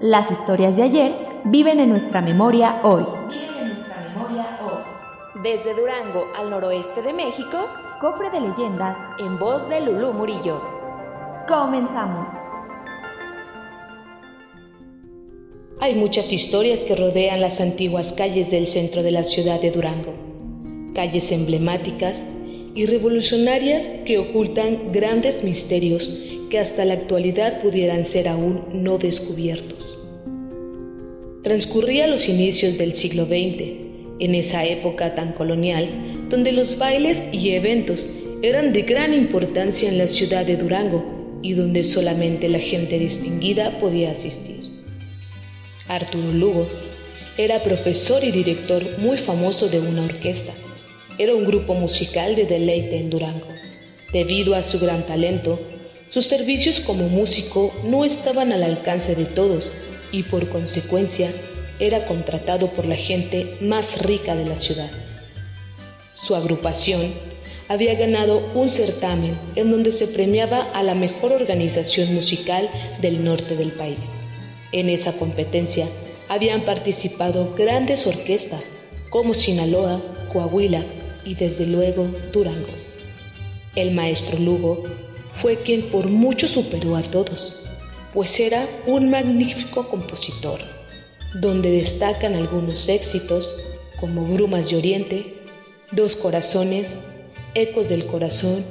Las historias de ayer viven en nuestra memoria hoy. Viven en nuestra memoria hoy. Desde Durango al noroeste de México, Cofre de leyendas en voz de Lulú Murillo. Comenzamos. Hay muchas historias que rodean las antiguas calles del centro de la ciudad de Durango. Calles emblemáticas y revolucionarias que ocultan grandes misterios que hasta la actualidad pudieran ser aún no descubiertos. Transcurría los inicios del siglo XX, en esa época tan colonial, donde los bailes y eventos eran de gran importancia en la ciudad de Durango y donde solamente la gente distinguida podía asistir. Arturo Lugo era profesor y director muy famoso de una orquesta. Era un grupo musical de deleite en Durango. Debido a su gran talento, sus servicios como músico no estaban al alcance de todos y por consecuencia era contratado por la gente más rica de la ciudad. Su agrupación había ganado un certamen en donde se premiaba a la mejor organización musical del norte del país. En esa competencia habían participado grandes orquestas como Sinaloa, Coahuila y desde luego Durango. El maestro Lugo fue quien por mucho superó a todos, pues era un magnífico compositor, donde destacan algunos éxitos como Brumas de Oriente, Dos Corazones, Ecos del Corazón,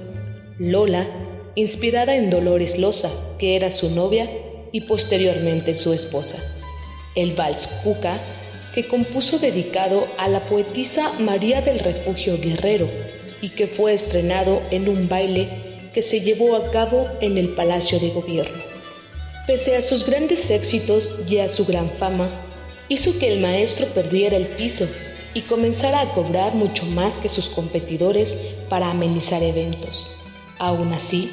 Lola, inspirada en Dolores Loza, que era su novia y posteriormente su esposa. El Vals Cuca, que compuso dedicado a la poetisa María del Refugio Guerrero y que fue estrenado en un baile que se llevó a cabo en el Palacio de Gobierno. Pese a sus grandes éxitos y a su gran fama, hizo que el maestro perdiera el piso y comenzara a cobrar mucho más que sus competidores para amenizar eventos. Aún así,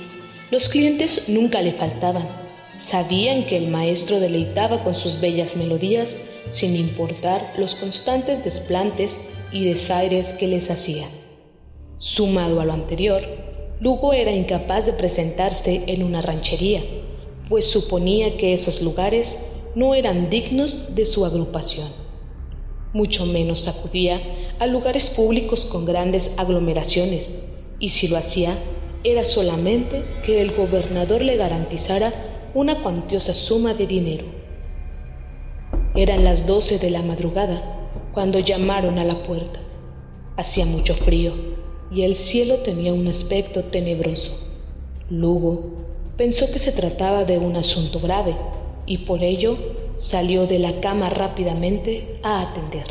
los clientes nunca le faltaban. Sabían que el maestro deleitaba con sus bellas melodías sin importar los constantes desplantes y desaires que les hacía. Sumado a lo anterior, Lugo era incapaz de presentarse en una ranchería, pues suponía que esos lugares no eran dignos de su agrupación. Mucho menos acudía a lugares públicos con grandes aglomeraciones, y si lo hacía, era solamente que el gobernador le garantizara una cuantiosa suma de dinero. Eran las doce de la madrugada cuando llamaron a la puerta. Hacía mucho frío y el cielo tenía un aspecto tenebroso. Lugo pensó que se trataba de un asunto grave y por ello salió de la cama rápidamente a atender.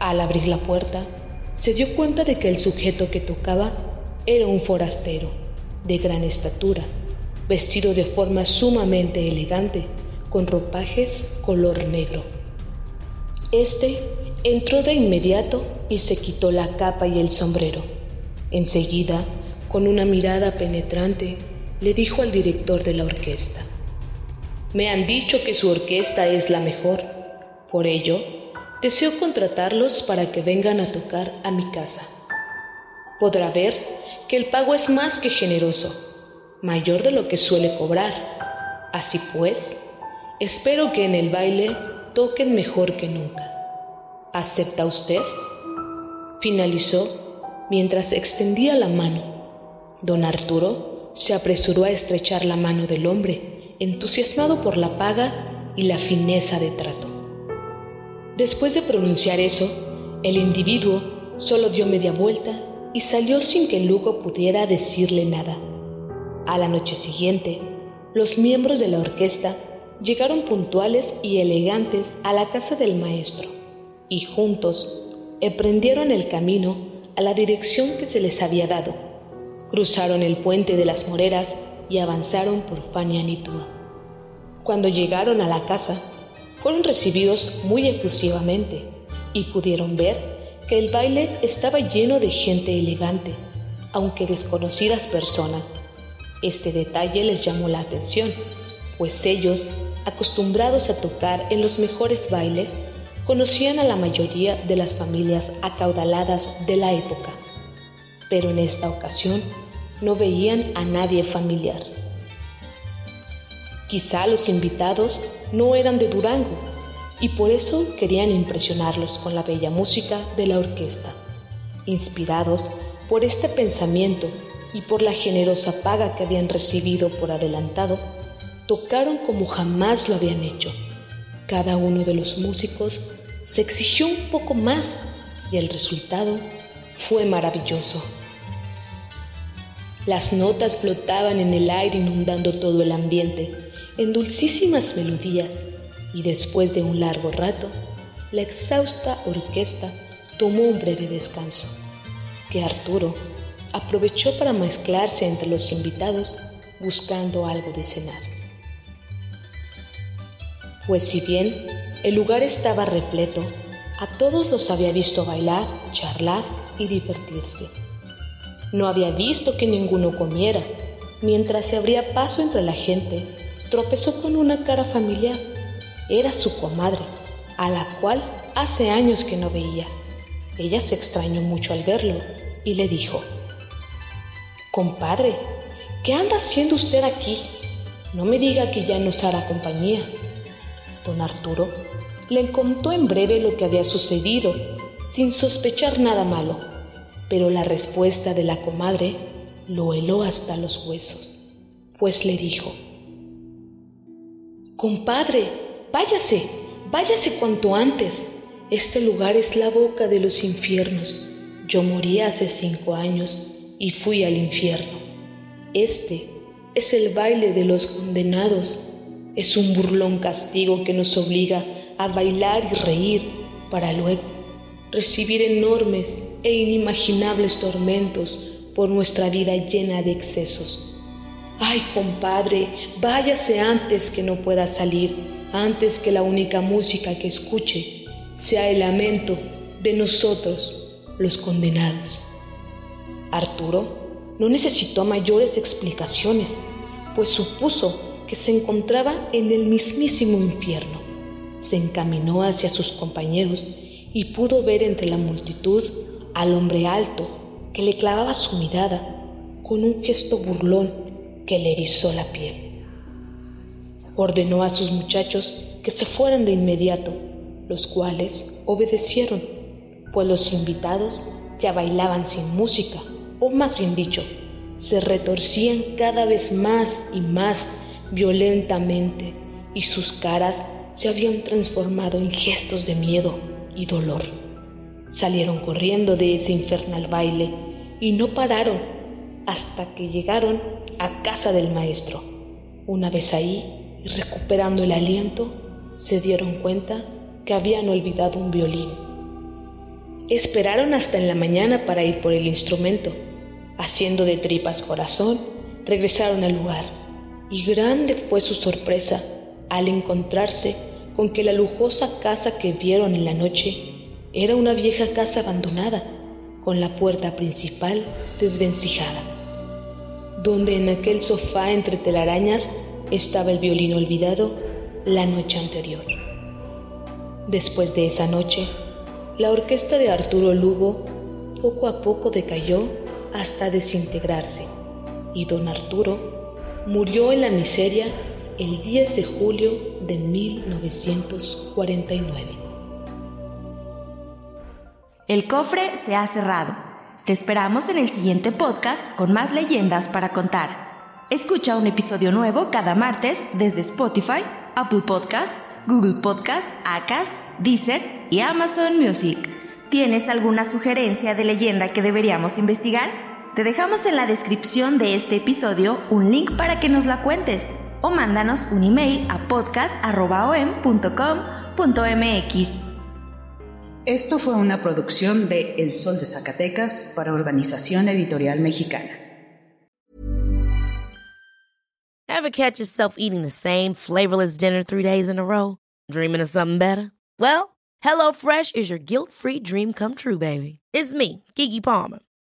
Al abrir la puerta, se dio cuenta de que el sujeto que tocaba era un forastero, de gran estatura, vestido de forma sumamente elegante, con ropajes color negro. Este entró de inmediato y se quitó la capa y el sombrero. Enseguida, con una mirada penetrante, le dijo al director de la orquesta, Me han dicho que su orquesta es la mejor, por ello, deseo contratarlos para que vengan a tocar a mi casa. Podrá ver que el pago es más que generoso, mayor de lo que suele cobrar. Así pues, espero que en el baile toquen mejor que nunca. ¿Acepta usted? Finalizó mientras extendía la mano. Don Arturo se apresuró a estrechar la mano del hombre, entusiasmado por la paga y la fineza de trato. Después de pronunciar eso, el individuo solo dio media vuelta y salió sin que Lugo pudiera decirle nada. A la noche siguiente, los miembros de la orquesta llegaron puntuales y elegantes a la casa del maestro y juntos emprendieron el camino a la dirección que se les había dado. Cruzaron el puente de las Moreras y avanzaron por Fanianitúa. Cuando llegaron a la casa, fueron recibidos muy efusivamente y pudieron ver que el baile estaba lleno de gente elegante, aunque desconocidas personas. Este detalle les llamó la atención, pues ellos, acostumbrados a tocar en los mejores bailes, conocían a la mayoría de las familias acaudaladas de la época. Pero en esta ocasión no veían a nadie familiar. Quizá los invitados no eran de Durango y por eso querían impresionarlos con la bella música de la orquesta. Inspirados por este pensamiento y por la generosa paga que habían recibido por adelantado, tocaron como jamás lo habían hecho. Cada uno de los músicos se exigió un poco más y el resultado fue maravilloso. Las notas flotaban en el aire inundando todo el ambiente en dulcísimas melodías y después de un largo rato, la exhausta orquesta tomó un breve descanso, que Arturo aprovechó para mezclarse entre los invitados buscando algo de cenar. Pues si bien el lugar estaba repleto, a todos los había visto bailar, charlar y divertirse. No había visto que ninguno comiera, mientras se abría paso entre la gente tropezó con una cara familiar. Era su comadre, a la cual hace años que no veía. Ella se extrañó mucho al verlo y le dijo, Compadre, ¿qué anda haciendo usted aquí? No me diga que ya nos hará compañía. Don Arturo le contó en breve lo que había sucedido, sin sospechar nada malo, pero la respuesta de la comadre lo heló hasta los huesos, pues le dijo, Compadre, váyase, váyase cuanto antes. Este lugar es la boca de los infiernos. Yo morí hace cinco años y fui al infierno. Este es el baile de los condenados. Es un burlón castigo que nos obliga a bailar y reír para luego recibir enormes e inimaginables tormentos por nuestra vida llena de excesos. Ay, compadre, váyase antes que no pueda salir, antes que la única música que escuche sea el lamento de nosotros, los condenados. Arturo no necesitó mayores explicaciones, pues supuso que se encontraba en el mismísimo infierno. Se encaminó hacia sus compañeros y pudo ver entre la multitud al hombre alto que le clavaba su mirada con un gesto burlón que le erizó la piel. Ordenó a sus muchachos que se fueran de inmediato, los cuales obedecieron, pues los invitados ya bailaban sin música, o más bien dicho, se retorcían cada vez más y más violentamente y sus caras se habían transformado en gestos de miedo y dolor. Salieron corriendo de ese infernal baile y no pararon hasta que llegaron a casa del maestro. Una vez ahí recuperando el aliento, se dieron cuenta que habían olvidado un violín. Esperaron hasta en la mañana para ir por el instrumento. Haciendo de tripas corazón, regresaron al lugar y grande fue su sorpresa al encontrarse con que la lujosa casa que vieron en la noche era una vieja casa abandonada, con la puerta principal desvencijada donde en aquel sofá entre telarañas estaba el violín olvidado la noche anterior. Después de esa noche, la orquesta de Arturo Lugo poco a poco decayó hasta desintegrarse y don Arturo murió en la miseria el 10 de julio de 1949. El cofre se ha cerrado. Te esperamos en el siguiente podcast con más leyendas para contar. Escucha un episodio nuevo cada martes desde Spotify, Apple Podcast, Google Podcast, Acast, Deezer y Amazon Music. ¿Tienes alguna sugerencia de leyenda que deberíamos investigar? Te dejamos en la descripción de este episodio un link para que nos la cuentes o mándanos un email a podcast.om.com.mx. Esto fue una producción de El Sol de Zacatecas para Organización Editorial Mexicana. Ever catch yourself eating the same flavorless dinner three days in a row? Dreaming of something better? Well, HelloFresh is your guilt-free dream come true, baby. It's me, Kiki Palmer.